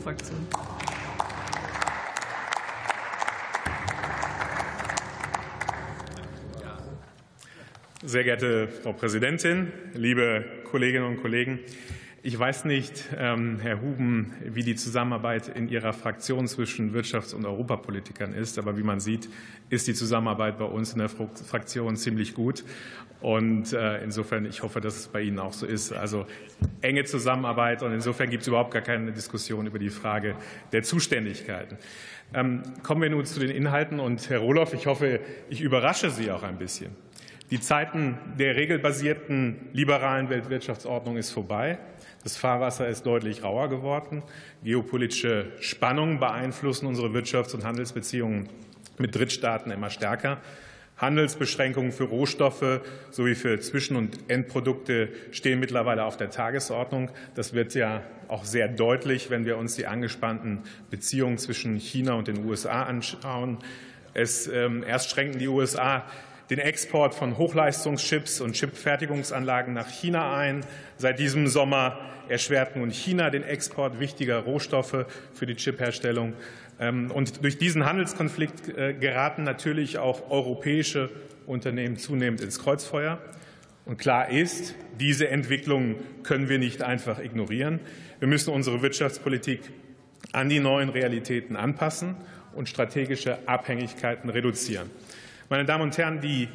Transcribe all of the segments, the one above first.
Fraktion. Sehr geehrte Frau Präsidentin, liebe Kolleginnen und Kollegen! Ich weiß nicht, ähm, Herr Huben, wie die Zusammenarbeit in Ihrer Fraktion zwischen Wirtschafts- und Europapolitikern ist. Aber wie man sieht, ist die Zusammenarbeit bei uns in der Fraktion ziemlich gut. Und äh, insofern, ich hoffe, dass es bei Ihnen auch so ist. Also enge Zusammenarbeit. Und insofern gibt es überhaupt gar keine Diskussion über die Frage der Zuständigkeiten. Ähm, kommen wir nun zu den Inhalten. Und Herr Rohloff, ich hoffe, ich überrasche Sie auch ein bisschen. Die Zeiten der regelbasierten liberalen Weltwirtschaftsordnung ist vorbei. Das Fahrwasser ist deutlich rauer geworden. Geopolitische Spannungen beeinflussen unsere Wirtschafts- und Handelsbeziehungen mit Drittstaaten immer stärker. Handelsbeschränkungen für Rohstoffe sowie für Zwischen- und Endprodukte stehen mittlerweile auf der Tagesordnung. Das wird ja auch sehr deutlich, wenn wir uns die angespannten Beziehungen zwischen China und den USA anschauen. Es, ähm, erst schränken die USA den Export von Hochleistungschips und Chipfertigungsanlagen nach China ein. Seit diesem Sommer erschwert nun China den Export wichtiger Rohstoffe für die Chipherstellung. Ähm, und durch diesen Handelskonflikt äh, geraten natürlich auch europäische Unternehmen zunehmend ins Kreuzfeuer. Und klar ist, diese Entwicklung können wir nicht einfach ignorieren. Wir müssen unsere Wirtschaftspolitik an die neuen Realitäten anpassen und strategische Abhängigkeiten reduzieren. Meine Damen und Herren, die,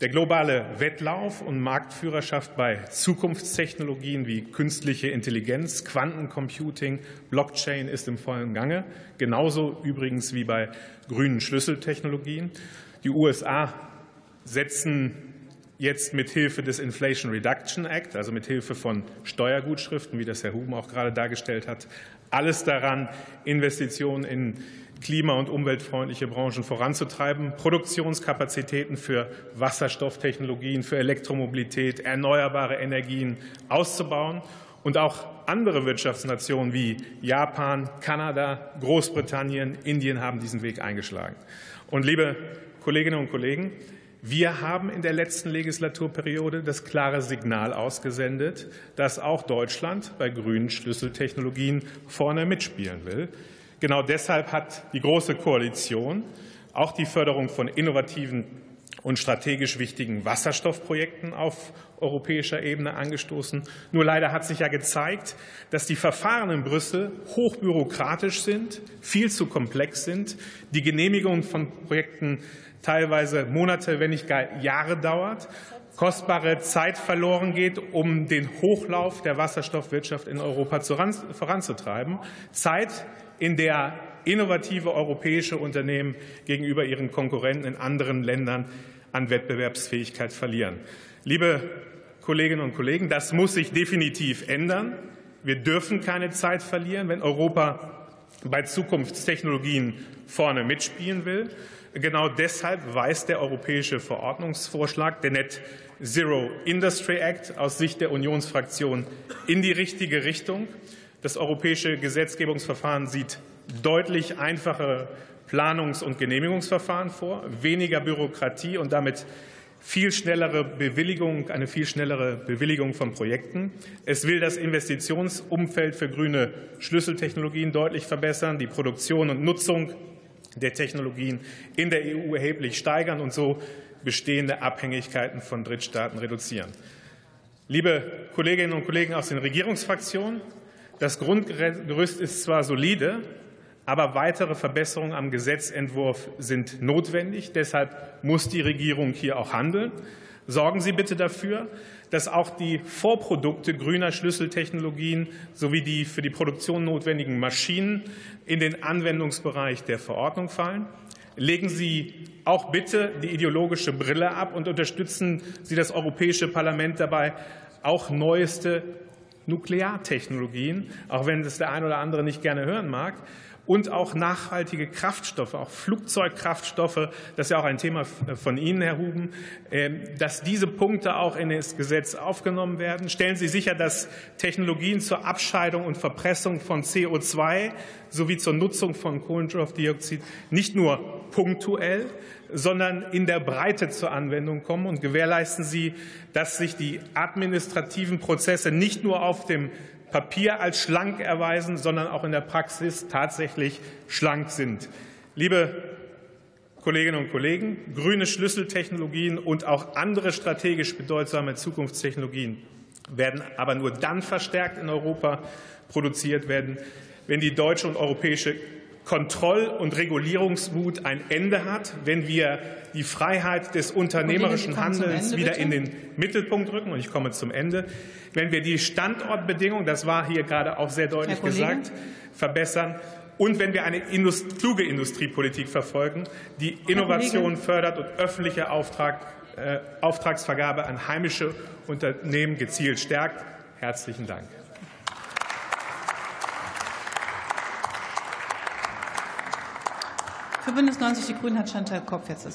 der globale Wettlauf und Marktführerschaft bei Zukunftstechnologien wie künstliche Intelligenz, Quantencomputing, Blockchain ist im vollen Gange, genauso übrigens wie bei grünen Schlüsseltechnologien. Die USA setzen jetzt mit Hilfe des Inflation Reduction Act, also mit Hilfe von Steuergutschriften, wie das Herr Huben auch gerade dargestellt hat, alles daran, Investitionen in klima- und umweltfreundliche Branchen voranzutreiben, Produktionskapazitäten für Wasserstofftechnologien, für Elektromobilität, erneuerbare Energien auszubauen und auch andere Wirtschaftsnationen wie Japan, Kanada, Großbritannien, Indien haben diesen Weg eingeschlagen. Und liebe Kolleginnen und Kollegen, wir haben in der letzten Legislaturperiode das klare Signal ausgesendet, dass auch Deutschland bei grünen Schlüsseltechnologien vorne mitspielen will. Genau deshalb hat die Große Koalition auch die Förderung von innovativen und strategisch wichtigen Wasserstoffprojekten auf europäischer Ebene angestoßen. Nur leider hat sich ja gezeigt, dass die Verfahren in Brüssel hochbürokratisch sind, viel zu komplex sind, die Genehmigung von Projekten teilweise Monate, wenn nicht gar Jahre dauert, kostbare Zeit verloren geht, um den Hochlauf der Wasserstoffwirtschaft in Europa voranzutreiben. Zeit, in der innovative europäische Unternehmen gegenüber ihren Konkurrenten in anderen Ländern an Wettbewerbsfähigkeit verlieren. Liebe Kolleginnen und Kollegen, das muss sich definitiv ändern. Wir dürfen keine Zeit verlieren, wenn Europa bei Zukunftstechnologien vorne mitspielen will. Genau deshalb weist der europäische Verordnungsvorschlag, der Net Zero Industry Act, aus Sicht der Unionsfraktion in die richtige Richtung. Das europäische Gesetzgebungsverfahren sieht deutlich einfachere Planungs- und Genehmigungsverfahren vor, weniger Bürokratie und damit viel schnellere Bewilligung, eine viel schnellere Bewilligung von Projekten. Es will das Investitionsumfeld für grüne Schlüsseltechnologien deutlich verbessern, die Produktion und Nutzung der Technologien in der EU erheblich steigern und so bestehende Abhängigkeiten von Drittstaaten reduzieren. Liebe Kolleginnen und Kollegen aus den Regierungsfraktionen, das Grundgerüst ist zwar solide, aber weitere Verbesserungen am Gesetzentwurf sind notwendig. Deshalb muss die Regierung hier auch handeln. Sorgen Sie bitte dafür, dass auch die Vorprodukte grüner Schlüsseltechnologien sowie die für die Produktion notwendigen Maschinen in den Anwendungsbereich der Verordnung fallen. Legen Sie auch bitte die ideologische Brille ab und unterstützen Sie das Europäische Parlament dabei, auch neueste Nukleartechnologien, auch wenn das der ein oder andere nicht gerne hören mag, und auch nachhaltige Kraftstoffe, auch Flugzeugkraftstoffe, das ist ja auch ein Thema von Ihnen, Herr Huben, ähm, dass diese Punkte auch in das Gesetz aufgenommen werden. Stellen Sie sicher, dass Technologien zur Abscheidung und Verpressung von CO2 sowie zur Nutzung von Kohlenstoffdioxid nicht nur punktuell, sondern in der Breite zur Anwendung kommen und gewährleisten Sie, dass sich die administrativen Prozesse nicht nur auf dem Papier als schlank erweisen, sondern auch in der Praxis tatsächlich schlank sind. Liebe Kolleginnen und Kollegen, grüne Schlüsseltechnologien und auch andere strategisch bedeutsame Zukunftstechnologien werden aber nur dann verstärkt in Europa produziert werden, wenn die deutsche und europäische Kontroll- und Regulierungswut ein Ende hat, wenn wir die Freiheit des unternehmerischen Handels wieder in den Mittelpunkt rücken. Und ich komme zum Ende. Wenn wir die Standortbedingungen, das war hier gerade auch sehr deutlich gesagt, verbessern und wenn wir eine Indust kluge Industriepolitik verfolgen, die Innovation fördert und öffentliche Auftrag, äh, Auftragsvergabe an heimische Unternehmen gezielt stärkt. Herzlichen Dank. Für Bündnis 90 Die Grünen hat Chantal Kopf jetzt das Wort.